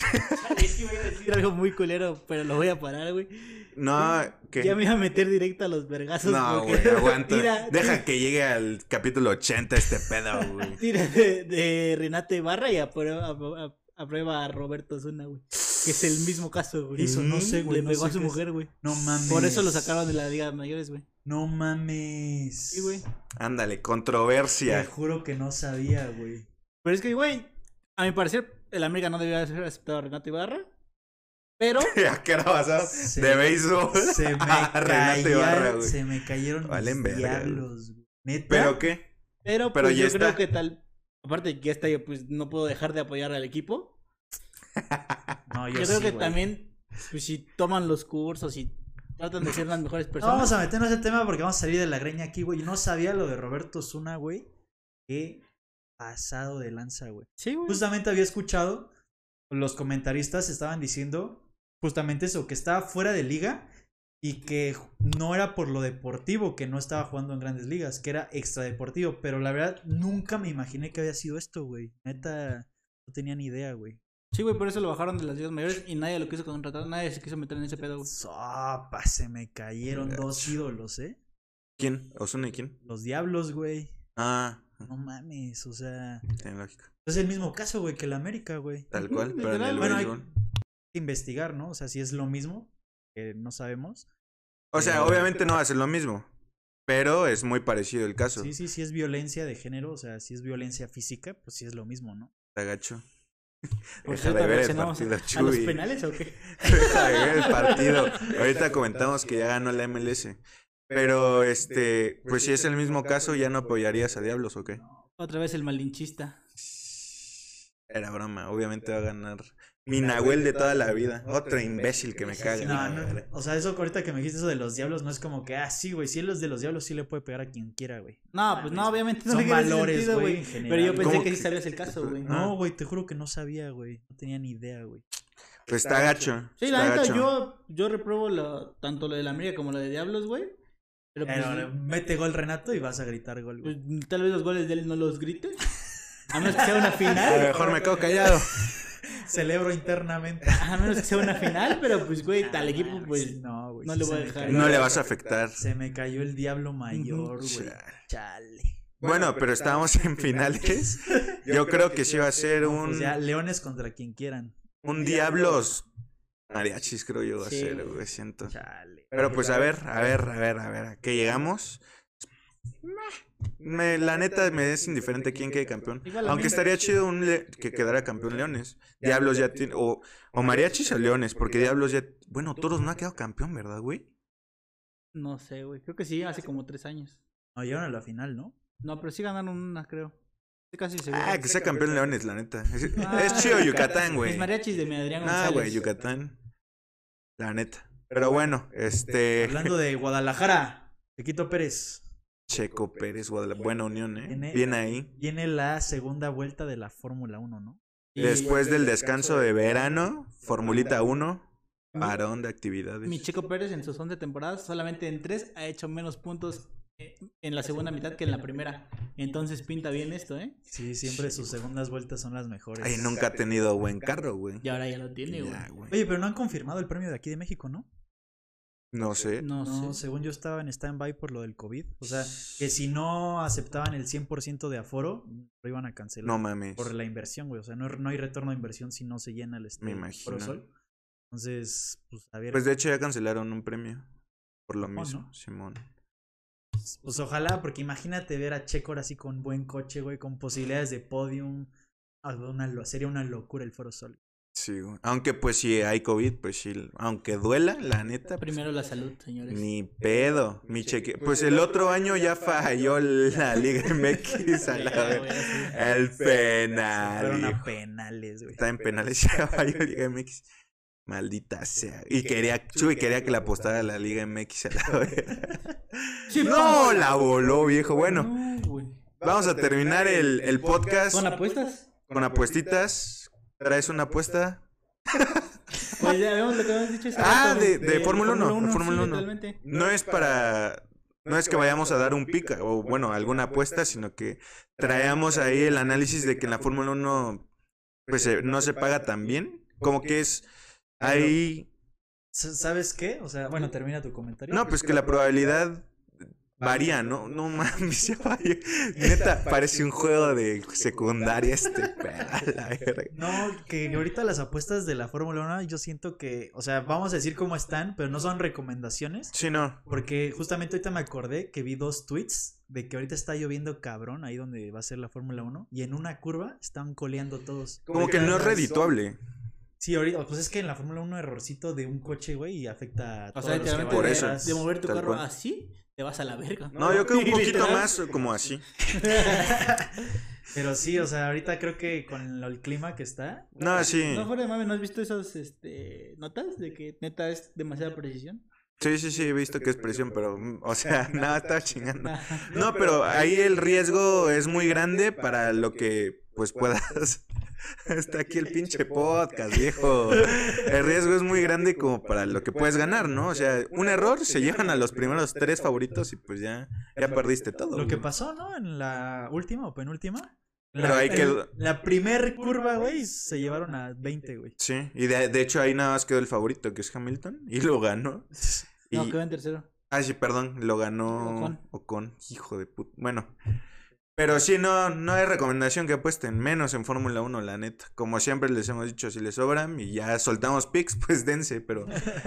(laughs) Es que voy a decir algo muy culero, pero lo voy a parar, güey. No, que. Ya me iba a meter directo a los vergazos. No, porque- güey, aguanta. (laughs) Tira, Deja que llegue al capítulo 80 este pedo, güey. (laughs) tira de, de Renate Ibarra y aprueba, aprueba- aprueba a Roberto Zuna, güey. Que es el mismo caso, güey. Eso no sé, güey. Le no pegó a su mujer, güey. No mames. Por eso lo sacaron de la Liga Mayores, güey. No mames. Sí, güey. Ándale, Te controversia. juro que no sabía, güey. Pero es que, güey, a mi parecer, el América no debía haber aceptado a Renato Ibarra. Pero, (laughs) ¿A qué hora pasado? Se- de béisbol. Se (laughs) me, a Renato Ibarra, cayeron, güey. se me cayeron Valen mis verga, diablos, güey. ¿Neta? ¿Pero qué? pero, Pero pues, ya yo creo está. que tal. Aparte de que ya está, yo, pues no puedo dejar de apoyar al equipo. (laughs) No, Yo, yo, creo sí, que güey. también, pues si toman los cursos y tratan de ser las mejores No personas. vamos a meternos en ese tema porque vamos a salir de la greña aquí, güey. No sabía lo de Roberto Zuna, güey. Qué pasado de lanza, güey. Sí, güey. Justamente había escuchado, los comentaristas estaban diciendo justamente eso, que estaba fuera de liga y que no era por lo deportivo, que no estaba jugando en grandes ligas, que era extradeportivo. Pero la verdad, nunca me imaginé que había sido esto, güey. Neta, no tenía ni idea, güey. Sí, güey, por eso lo bajaron de las ligas mayores y nadie lo quiso contratar, nadie se quiso meter en ese pedo, güey. Sopa, se me cayeron dos ídolos, ¿eh? ¿Quién? ¿Osuna y quién? Los diablos, güey. Ah, No mames, o sea. Tiene lógica. Es el mismo caso, güey, que el América, güey. Tal cual, (laughs) pero en el Bueno, hay que investigar, ¿no? O sea, si es lo mismo, que no sabemos. O sea, pero- obviamente no va a ser lo mismo. Pero es muy parecido el caso. Sí, sí, sí es violencia de género, o sea, si es violencia física, pues sí es lo mismo, ¿no? Está gacho. (laughs) Deja de ver el partido, a los Chuy. penales o qué? (laughs) Deja de ver el partido. (laughs) Ahorita comentamos que ya ganó la MLS. Pero, este, pues si es el mismo caso, ¿ya no apoyarías a Diablos o qué? Otra vez el malinchista. Era broma, obviamente va a ganar mi Nahuel de toda la vida. Otro imbécil que me caga. No, no, o sea, eso ahorita que me dijiste eso de los diablos, no es como que, ah, sí, güey, si él es de los diablos, sí le puede pegar a quien quiera, güey. No, pues no, obviamente no Son valores, güey. Pero yo pensé ¿Cómo que sí sabías el caso, güey. No, güey, te juro que no sabía, güey. No tenía ni idea, güey. Pues está gacho. Sí, está la neta, yo, yo repruebo lo, tanto lo de la América como lo de Diablos, güey. Pero pues, Pero mete gol Renato y vas a gritar gol, güey. pues, tal vez los goles de él no los grites. A menos que sea una (laughs) A lo final. mejor me quedo callado. (laughs) Celebro internamente. (laughs) A menos que sea una final, pero pues, güey, tal equipo, pues. no, güey. no le voy a dejar. No le vas a afectar. Se me cayó el diablo mayor, güey. Chale. Bueno, pero estábamos en finales. (laughs) Yo creo que sí va a ser O un, sea, leones contra quien quieran. un Diablos mariachis, creo yo va a ser, güey, siento. Chale. Pero pues a ver, a ver, a ver, a ver, ¿a qué llegamos? Me, la neta me es indiferente quién quede campeón. Aunque estaría chido un que quedara campeón Leones. Diablos ya tiene. O, o Mariachis o Leones, porque Diablos ya. Bueno, Toros no ha quedado campeón, ¿verdad, güey? No sé, güey. Creo que sí, hace como tres años. No, llegaron a la final, ¿no? No, pero sí ganaron una, creo. Estoy casi seguro. Ah, que sea campeón Leones, la neta. Es, (laughs) Ah, es chido Yucatán, güey. Es mariachis de mi Adrián Ah, González. güey, Yucatán. La neta. Pero bueno, este. Hablando de Guadalajara, Chiquito Pérez. Checo Pérez, Guadalajara. Buena unión, ¿eh? Viene- Bien ahí. Viene la segunda vuelta de la Fórmula 1, ¿no? Y Después del descanso de verano, Formulita 1, parón de actividades. Mi Checo Pérez en sus 11 temporadas, solamente en 3 ha hecho menos puntos eh, en la segunda mitad que en la primera. Entonces pinta bien esto, ¿eh? Sí, siempre sus segundas vueltas son las mejores. Ay, nunca ha tenido buen carro, güey. Y ahora ya lo tiene, güey. Oye, pero no han confirmado el premio de aquí de México, ¿no? No sé. No, No, sé. según yo estaba en stand-by por lo del COVID. O sea, que si no aceptaban el 100% de aforo, lo iban a cancelar. No mames. por la inversión, güey. O sea, no, no hay retorno de inversión si no se llena el estadio imagino. Foro Sol. Entonces, pues a ver. Pues de hecho ya cancelaron un premio. Por lo Simón, mismo, ¿no? Simón. Pues ojalá, porque imagínate ver a Checo ahora así con buen coche, güey, con posibilidades de podium. Una sería una locura el Foro Sol. Sí, güey. Aunque pues si hay COVID, pues sí. Aunque duela, la neta. pues, Primero la salud, señores. Ni pedo. Mi cheque. Pues el otro año ya falló la Liga MX (laughs) a la vez. El penal. Fueron a penales, güey. Está en penales ya falló Liga MX. Maldita sea. Y quería, Chuy quería que la apostara a la (laughs) Liga MX a la vez. No, la voló, viejo. Bueno, vamos a terminar el, el podcast ¿Con apuestas? con apuestitas. ¿Traes una apuesta? (laughs) Pues ya vemos lo que habíamos dicho. Ah, rato, de- de Fórmula uno, uno, Fórmula sí, uno. totalmente. No es para. No es que vayamos a dar un pica o, bueno, alguna apuesta, sino que traemos ahí el análisis de que en la Fórmula 1 pues eh, no se paga tan bien. Como que es. Ahí. ¿Sabes qué? O sea, bueno, termina tu comentario. No, pues que la probabilidad varía, ¿no? No mames, (laughs) ya. Neta, parece un juego de secundaria este pedo, (laughs) (laughs) a la verga. No, que ahorita las apuestas de la Fórmula 1 yo siento que, o sea, vamos a decir cómo están, pero no son recomendaciones. Sí, no. Porque justamente ahorita me acordé que vi dos tweets de que ahorita está lloviendo cabrón ahí donde va a ser la Fórmula 1 y en una curva están coleando todos. Como que no es redituable. Sí, ahorita, pues es que en la Fórmula 1 errorcito de un coche, güey, y afecta a O todos sea, los que Por eso. de mover tu Tal carro cual. así, te vas a la verga. No, yo creo un (laughs) poquito Literal. más como así. Pero sí, o sea, ahorita creo que con el clima que está, No, sí. No, fuera de mame, ¿no has visto esas este, notas de que neta es demasiada precisión? Sí, sí, sí, he visto que es presión, pero, mm, o sea, (laughs) (laughs) nada, estaba chingando. No, pero ahí el riesgo es muy grande para lo que, pues, puedas. (laughs) Está aquí el pinche podcast, viejo. (laughs) El riesgo es muy grande como para lo que puedes ganar, ¿no? O sea, un error se llevan a los primeros tres favoritos y pues ya, ya perdiste todo. lo que pasó, ¿no? En la última o penúltima. Pero La, ahí en quedó- La primer curva, güey, se llevaron a 20, güey. Sí, y de, de hecho ahí nada más quedó el favorito, que es Hamilton, y lo ganó. (laughs) Y, No, quedó en tercero. Ah, sí, perdón, lo ganó Ocon. Ocon, hijo de puta. Bueno, Pero sí, no, no hay recomendación que apuesten, menos en Fórmula 1, la neta. Como siempre les hemos dicho, si les sobran y ya soltamos picks, (laughs) pues dense, pero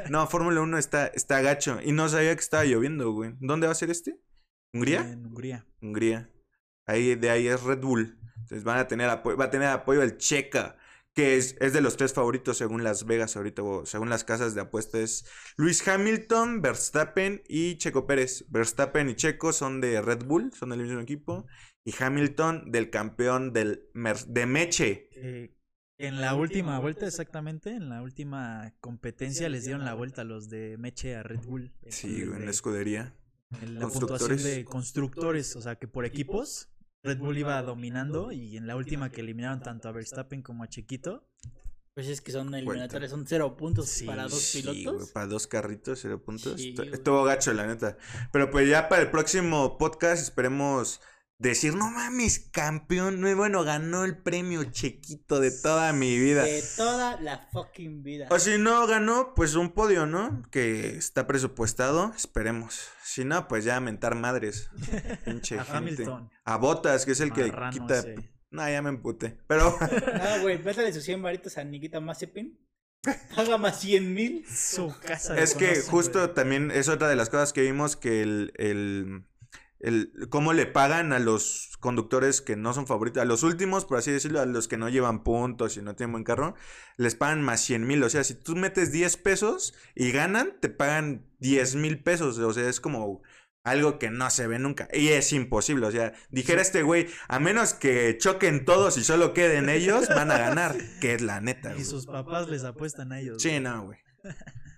no, Fórmula 1 está, está gacho. Y no sabía que estaba lloviendo, güey. ¿Dónde va a ser este? ¿Hungría? En Hungría. Hungría. Ahí, de ahí es Red Bull. Entonces van a tener va a tener apoyo el Checa, que es, es de los tres favoritos según Las Vegas ahorita, o según las casas de apuestas. Es Luis Hamilton, Verstappen y Checo Pérez. Verstappen y Checo son de Red Bull, son del mismo equipo. Y Hamilton del campeón del Mer- de Meche. Eh, en la última vuelta, exactamente, en la última competencia les dieron la vuelta a los de Meche a Red Bull. en Sí, el en la escudería. en la puntuación constructores. de constructores, o sea que por equipos Red Bull iba dominando y en la última que eliminaron tanto a Verstappen como a Chiquito, Pues es que son eliminatorias, son cero puntos Sí, para dos Sí, pilotos. güey, para dos carritos, cero puntos. Sí. Estuvo gacho, la neta. Pero pues ya para el próximo podcast esperemos decir, no mames, campeón. No, bueno, ganó el premio chiquito de toda mi vida. De toda la fucking vida. O si no ganó, pues un podio, ¿no? Que está presupuestado, esperemos. Si no, pues ya a mentar madres. (laughs) Pinche a gente. Hamilton, A Botas, que es el que Marrano quita. ese. No, ya me emputé. Pero (laughs) No, güey, métale sus 100 varitos a Nikita Mazepin. Paga más 100 mil. su casa. de es que justo güey. también es otra de las cosas que vimos que el, el, el cómo le pagan a los conductores que no son favoritos, a los últimos, por así decirlo, a los que no llevan puntos y no tienen buen carro, les pagan más 100 mil. O sea, si tú metes 10 pesos y ganan, te pagan 10 mil pesos. O sea, es como algo que no se ve nunca. Y es imposible. O sea, dijera este güey, a menos que choquen todos y solo queden ellos, van a ganar. (laughs) Que es la neta. Y sus papás les apuestan a ellos. Sí, güey. no, güey. (laughs)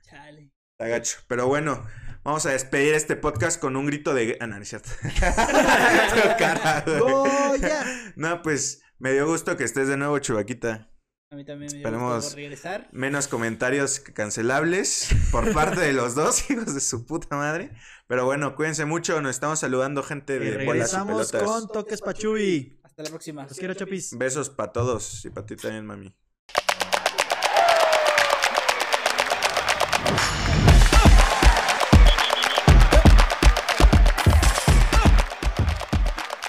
Está gacho. Pero bueno, vamos a despedir este podcast con un grito de. Ah, no, no. (laughs) No, pues me dio gusto que estés de nuevo, Chubaquita. A mí también me dio Esperemos- gusto regresar. Menos comentarios cancelables por parte de los dos (laughs) hijos de su puta madre. Pero bueno, cuídense mucho. Nos estamos saludando, gente Y de bolas y regresamos pelotas. con Toques Pachubi. Hasta la próxima. Los quiero, chapis. Besos para todos y para ti también, mami.